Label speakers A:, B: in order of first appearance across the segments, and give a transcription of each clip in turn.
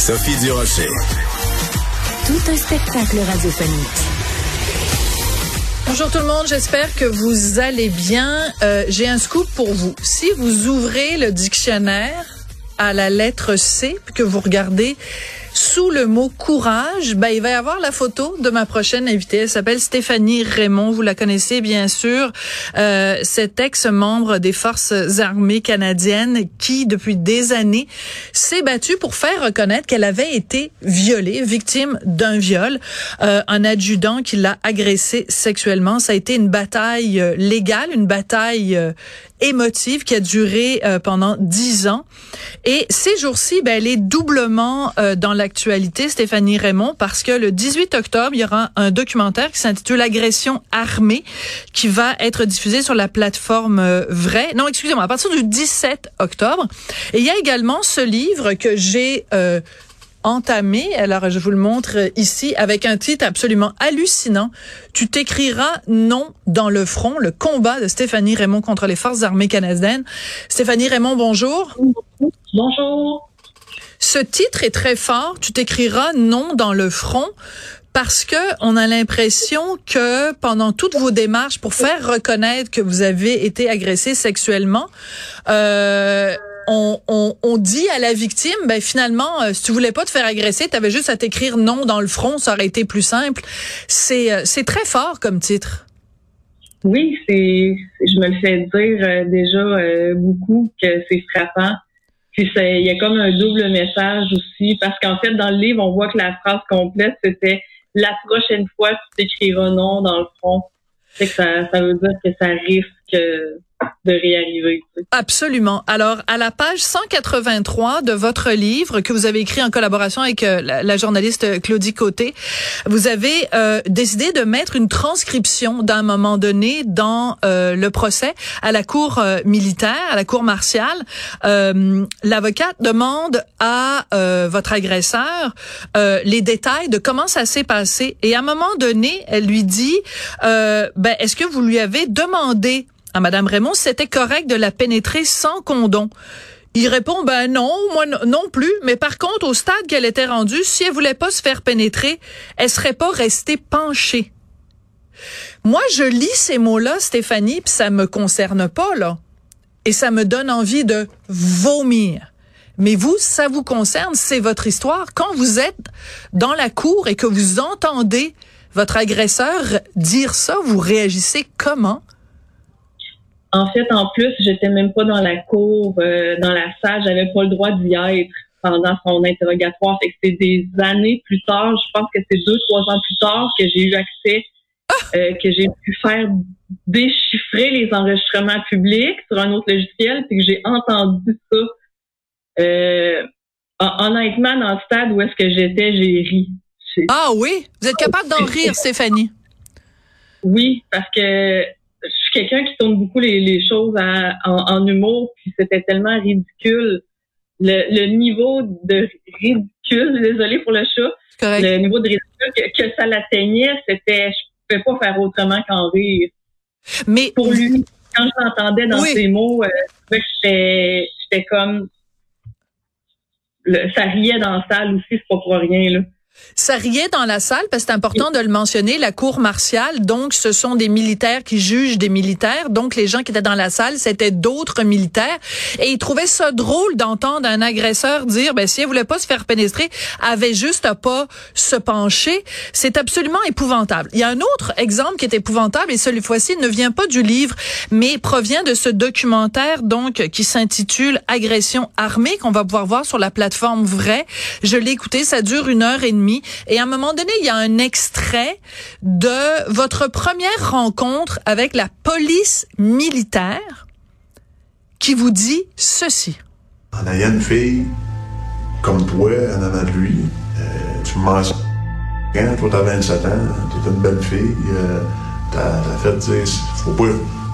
A: Sophie Durocher.
B: Tout un spectacle radiophonique.
C: Bonjour tout le monde, j'espère que vous allez bien. Euh, J'ai un scoop pour vous. Si vous ouvrez le dictionnaire à la lettre C, que vous regardez sous le mot courage, ben, il va y avoir la photo de ma prochaine invitée. Elle s'appelle Stéphanie Raymond. Vous la connaissez bien sûr. Euh, cet ex-membre des forces armées canadiennes qui, depuis des années, s'est battue pour faire reconnaître qu'elle avait été violée, victime d'un viol. Euh, un adjudant qui l'a agressée sexuellement. Ça a été une bataille euh, légale, une bataille euh, émotive qui a duré euh, pendant dix ans. Et ces jours-ci, ben, elle est doublement euh, dans l'actualité, Stéphanie Raymond, parce que le 18 octobre, il y aura un documentaire qui s'intitule Agression armée, qui va être diffusé sur la plateforme euh, Vrai. Non, excusez-moi, à partir du 17 octobre. Et il y a également ce livre que j'ai entamé. Alors, je vous le montre ici avec un titre absolument hallucinant. Tu t'écriras non dans le front, le combat de Stéphanie Raymond contre les forces armées canadiennes. Stéphanie Raymond, bonjour.
D: Bonjour.
C: Ce titre est très fort. Tu t'écriras non dans le front parce que on a l'impression que pendant toutes vos démarches pour faire reconnaître que vous avez été agressé sexuellement, euh, on, dit à la victime, ben finalement, euh, si tu voulais pas te faire agresser, tu avais juste à t'écrire non dans le front, ça aurait été plus simple. C'est euh, très fort comme titre.
D: Oui, je me le fais dire euh, déjà beaucoup que c'est frappant. Puis il y a comme un double message aussi parce qu'en fait dans le livre on voit que la phrase complète c'était la prochaine fois tu t'écriras non dans le front. Que ça, ça veut dire que ça risque de réarriver.
C: Absolument. Alors, à la page 183 de votre livre que vous avez écrit en collaboration avec euh, la, journaliste Claudie Côté, vous avez euh, décidé de mettre une transcription d'un moment donné dans euh, le procès à la cour euh, militaire, à la cour martiale. Euh, L'avocate demande à votre agresseur les détails de comment ça s'est passé et à un moment donné, elle lui dit, ben, est-ce que vous lui avez demandé à Madame Raymond c'était correct de la pénétrer sans condom. Il répond ben non, moi non plus, mais par contre au stade qu'elle était rendue, si elle voulait pas se faire pénétrer, elle serait pas restée penchée. Moi, je lis ces mots-là, Stéphanie, puis ça me concerne pas là. Et ça me donne envie de vomir. Mais vous, ça vous concerne, c'est votre histoire. Quand vous êtes dans la cour et que vous entendez votre agresseur dire ça, vous réagissez comment?
D: En fait, en plus, j'étais même pas dans la cour, euh, dans la salle, j'avais pas le droit d'y être pendant son interrogatoire. Fait que c'est des années plus tard, je pense que c'est deux, trois ans plus tard que j'ai eu accès, ah! euh, que j'ai pu faire déchiffrer les enregistrements publics sur un autre logiciel, puis que j'ai entendu ça. Euh, honnêtement, dans le stade où est-ce que j'étais, j'ai ri.
C: Ah oui? Vous êtes capable d'en rire, Stéphanie?
D: Oui, parce que suis quelqu'un qui tourne beaucoup les, les choses en, humour, puis c'était tellement ridicule. Le, le, niveau de ridicule, désolé pour le chat, le niveau de ridicule que, ça l'atteignait, c'était, je pouvais pas faire autrement qu'en rire.
C: Mais
D: pour lui, quand je l'entendais dans ses mots, euh, j'étais comme, le, ça riait dans la salle aussi, c'est pas pour rien là.
C: Ça riait dans la salle parce que c'est important de le mentionner, la cour martiale. Donc, ce sont des militaires qui jugent des militaires. Donc, les gens qui étaient dans la salle, c'était d'autres militaires. Et ils trouvaient ça drôle d'entendre un agresseur dire, ben, si elle voulait pas se faire pénétrer, avait juste à pas se pencher. C'est absolument épouvantable. Il y a un autre exemple qui est épouvantable et celui fois-ci ne vient pas du livre, mais provient de ce documentaire, donc, qui s'intitule Agression armée, qu'on va pouvoir voir sur la plateforme Vrai. Je l'ai écouté, ça dure une heure et demie et à un moment donné, il y a un extrait de votre première rencontre avec la police militaire qui vous dit ceci.
E: Il y a une fille comme toi en avant de lui. Euh, tu me mens quand toi t'as 27 ans, t'es une belle fille, euh, t'as as fait, sais, faut pas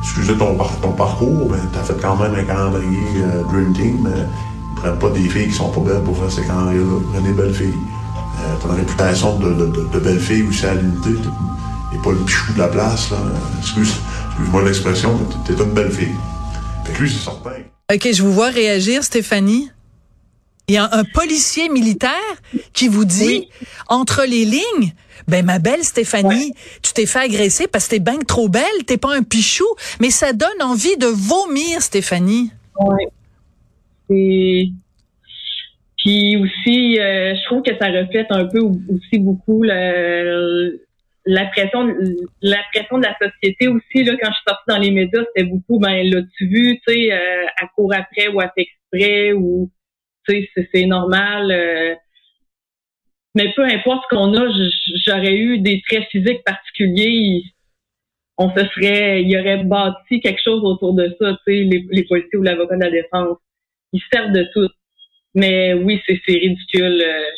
E: excuser ton, parcours, mais t'as fait quand même un calendrier euh, Dream Team. Ils prennent pas des filles qui sont pas belles pour faire ces calendriers-là. Prennent des belles filles. T'as une réputation de, de, de, de belle fille aussi à l'unité. Et pas le pichou de la place, là. Excuse, excuse-moi l'expression, mais t'es une belle fille. Fait que lui, c'est certain.
C: OK, je vous vois réagir, Stéphanie. Il y a un policier militaire qui vous dit, entre les lignes, ben ma belle Stéphanie, tu t'es fait agresser parce que t'es bien trop belle, t'es pas un pichou, mais ça donne envie de vomir, Stéphanie.
D: Oui. Et puis aussi, euh, je trouve que ça reflète un peu aussi beaucoup le, la pression, la pression de la société aussi. Là, quand je suis sortie dans les médias, c'était beaucoup, ben l'as-tu vu, tu sais, euh, à court après ou à exprès ou c'est normal. Euh, mais peu importe ce qu'on a, j'aurais eu des traits physiques particuliers. On se serait, il y aurait bâti quelque chose autour de ça, tu sais, les, les policiers ou l'avocat de la défense. Ils servent de tout. Mais oui, c'est ridicule. Euh,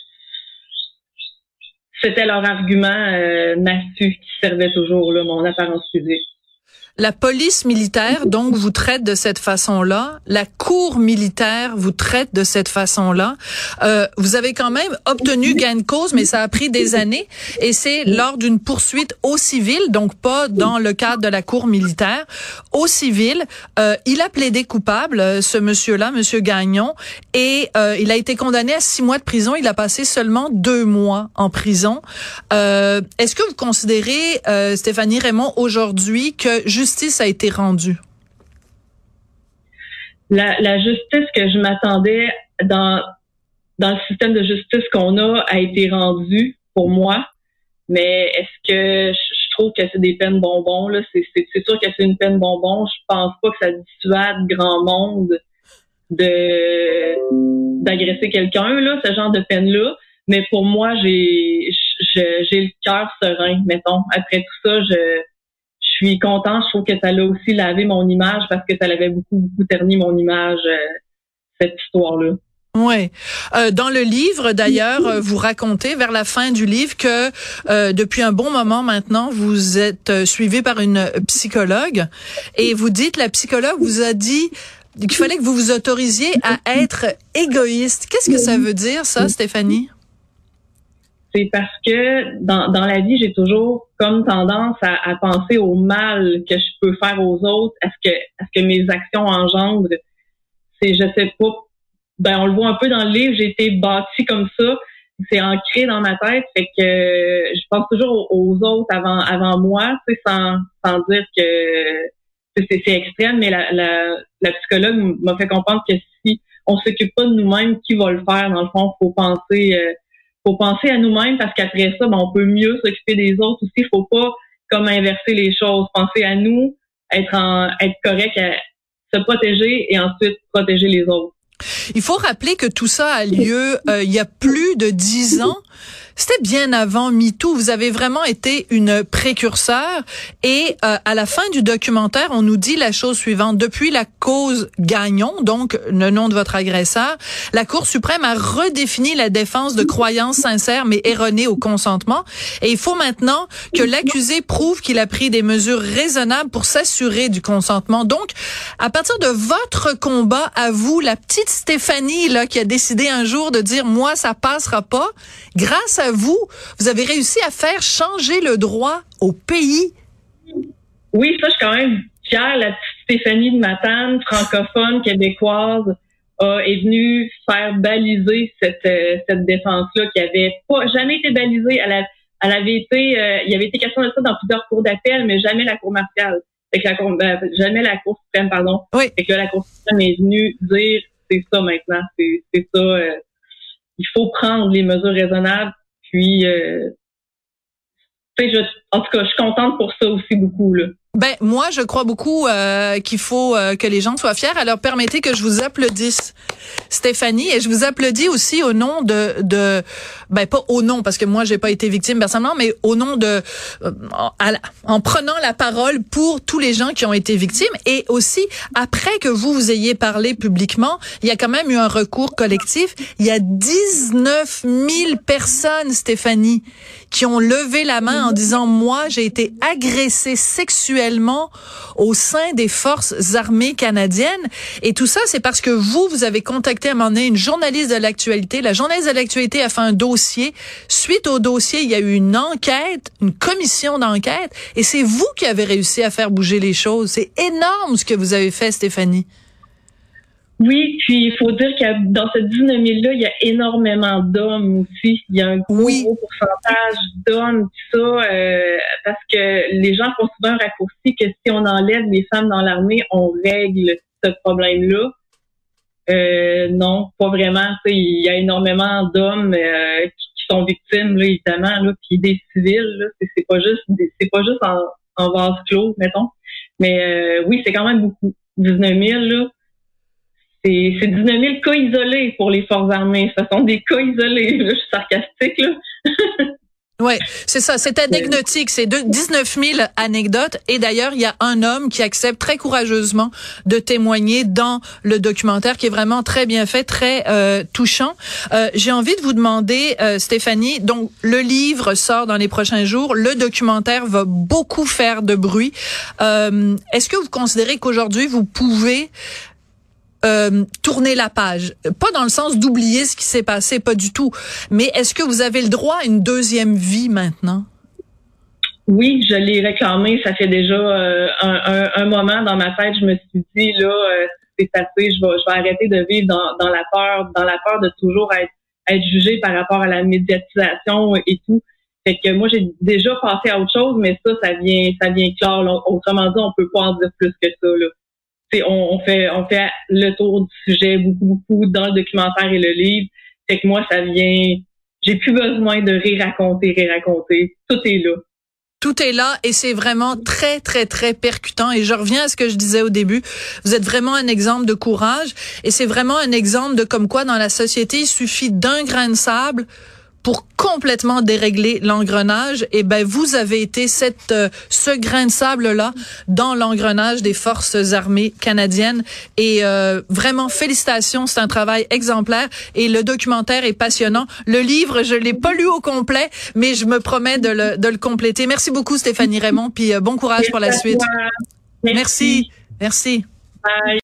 D: c'était leur argument euh, qui servait toujours, là, mon apparence physique.
C: La police militaire, donc, vous traite de cette façon-là. La cour militaire vous traite de cette façon-là. Euh, vous avez quand même obtenu gain de cause, mais ça a pris des années. Et c'est lors d'une poursuite au civil, donc pas dans le cadre de la cour militaire, au civil. Euh, il a plaidé coupable, euh, ce monsieur-là, monsieur Gagnon, et euh, il a été condamné à six mois de prison. Il a passé seulement deux mois en prison. Euh, est-ce que vous considérez, Stéphanie Raymond, aujourd'hui que justice a été rendue?
D: La, justice que je m'attendais dans, dans le système de justice qu'on a a été rendue pour moi. Mais est-ce que je trouve que c'est des peines bonbons? Là? C'est, sûr que c'est une peine bonbon. Je pense pas que ça dissuade grand monde de d'agresser quelqu'un, là, ce genre de peine-là. Mais pour moi, j'ai j'ai le cœur serein, mettons. Après tout ça, je je suis contente. Je trouve que ça l'a aussi lavé mon image parce que ça l'avait beaucoup, beaucoup terni mon image, euh, cette histoire-là.
C: Oui. Euh, dans le livre, d'ailleurs, euh, vous racontez vers la fin du livre que depuis un bon moment maintenant, vous êtes suivi par une psychologue et vous dites la psychologue vous a dit qu'il fallait que vous vous autorisiez à être égoïste. Qu'est-ce que ça veut dire, ça, Stéphanie?
D: C'est parce que dans, dans la vie, j'ai toujours comme tendance à, à, penser au mal que je peux faire aux autres, à ce que, à ce que mes actions engendrent. C'est, je sais pas, ben on le voit un peu dans le livre, j'ai été bâtie comme ça, c'est ancré dans ma tête, fait que je pense toujours aux autres avant avant moi, tu sais, sans, sans dire que c'est, c'est extrême, mais la, la, la psychologue m'a fait comprendre que si on s'occupe pas de nous-mêmes, qui va le faire? Dans le fond, faut penser euh, faut penser à nous-mêmes parce qu'après ça, ben, on peut mieux s'occuper des autres aussi. Faut pas comme inverser les choses. Penser à nous, être en, être correct, se protéger et ensuite protéger les autres.
C: Il faut rappeler que tout ça a lieu euh, il y a plus de dix ans. C'était bien avant MeToo. Vous avez vraiment été une précurseur. Et euh, à la fin du documentaire, on nous dit la chose suivante. Depuis la cause Gagnon, donc le nom de votre agresseur, la Cour suprême a redéfini la défense de croyances sincères mais erronées au consentement. Et il faut maintenant que l'accusé prouve qu'il a pris des mesures raisonnables pour s'assurer du consentement. Donc, à partir de votre combat à vous, la petite Stéphanie là qui a décidé un jour de dire moi ça passera pas, grâce à vous, vous avez réussi à faire changer le droit au pays.
D: Oui, ça, je suis quand même fière. La petite Stéphanie de Matane, francophone, québécoise, est venue faire baliser cette, euh, cette défense-là qui avait pas jamais été balisée. Elle, elle avait été, euh, il y avait été question de ça dans plusieurs cours d'appel, mais jamais la cour martiale. que la cour, ben, jamais la cour suprême, pardon.
C: Oui.
D: Et que la cour suprême est venue dire c'est ça maintenant, c'est ça. Euh, il faut prendre les mesures raisonnables puis, euh, je, en tout cas, je suis contente pour ça aussi beaucoup. Là.
C: Ben moi, je crois beaucoup euh, qu'il faut euh, que les gens soient fiers. Alors permettez que je vous applaudisse, Stéphanie, et je vous applaudis aussi au nom de, de ben pas au nom parce que moi j'ai pas été victime personnellement, mais au nom de euh, en, prenant la parole pour tous les gens qui ont été victimes et aussi après que vous vous ayez parlé publiquement, il y a quand même eu un recours collectif. Il y a 19 000 personnes, Stéphanie, qui ont levé la main en disant moi j'ai été agressée sexuellement au sein des forces armées canadiennes. Et tout ça, c'est parce que vous, vous avez contacté à un moment donné une journaliste de l'actualité. La journaliste de l'actualité a fait un dossier. Suite au dossier, il y a eu une enquête, une commission d'enquête. Et c'est vous qui avez réussi à faire bouger les choses. C'est énorme ce que vous avez fait, Stéphanie.
D: Oui, puis il faut dire que dans ce 19 000-là, il y a énormément d'hommes aussi. Il y a un gros, pourcentage d'hommes, ça, euh, parce que les gens font souvent un raccourci que si on enlève les femmes dans l'armée, on règle ce problème-là. Euh, non, pas vraiment. Il y a énormément d'hommes euh, qui, sont victimes, là, évidemment, là, puis des civils. C'est pas juste, c'est pas juste en, en vase clos, mettons. Mais oui, c'est quand même beaucoup. 19 000, là c'est 19 000 cas isolés pour les forces armées. Ce sont des cas isolés. je suis sarcastique. Là.
C: Oui, c'est ça. C'est anecdotique. C'est 19 000 anecdotes. Et d'ailleurs, il y a un homme qui accepte très courageusement de témoigner dans le documentaire, qui est vraiment très bien fait, très euh, touchant. Euh, J'ai envie de vous demander, euh, Stéphanie, donc le livre sort dans les prochains jours. Le documentaire va beaucoup faire de bruit. Euh, Est-ce que vous considérez qu'aujourd'hui, vous pouvez euh, tourner la page. Pas dans le sens d'oublier ce qui s'est passé, pas du tout. Mais est-ce que vous avez le droit à une deuxième vie maintenant?
D: Oui, je l'ai réclamé. Ça fait déjà euh, un, moment dans ma tête. Je me suis dit là, euh, c'est assez. Je vais, je vais arrêter de vivre dans, la peur, dans la peur de toujours être être jugé par rapport à la médiatisation et tout. Fait que moi j'ai déjà passé à autre chose, mais ça, ça vient, ça vient clair. Autrement dit, on peut pas en dire plus que ça. Là on, fait on fait le tour du sujet beaucoup beaucoup dans le documentaire et le livre. Fait que moi ça vient j'ai plus besoin de ré-raconter, ré-raconter. Tout est là.
C: Tout est là et c'est vraiment très, très, très percutant. Et je reviens à ce que je disais au début. Vous êtes vraiment un exemple de courage et c'est vraiment un exemple de comme quoi dans la société, il suffit d'un grain de sable pour complètement dérégler l'engrenage, et eh ben vous avez été cette euh, ce grain de sable là dans l'engrenage des forces armées canadiennes et euh, vraiment félicitations, c'est un travail exemplaire et le documentaire est passionnant. Le livre, je l'ai pas lu au complet, mais je me promets de le de le compléter. Merci beaucoup Stéphanie Raymond puis euh, bon courage pour la suite.
D: Merci.
C: Merci. Merci.
D: Bye.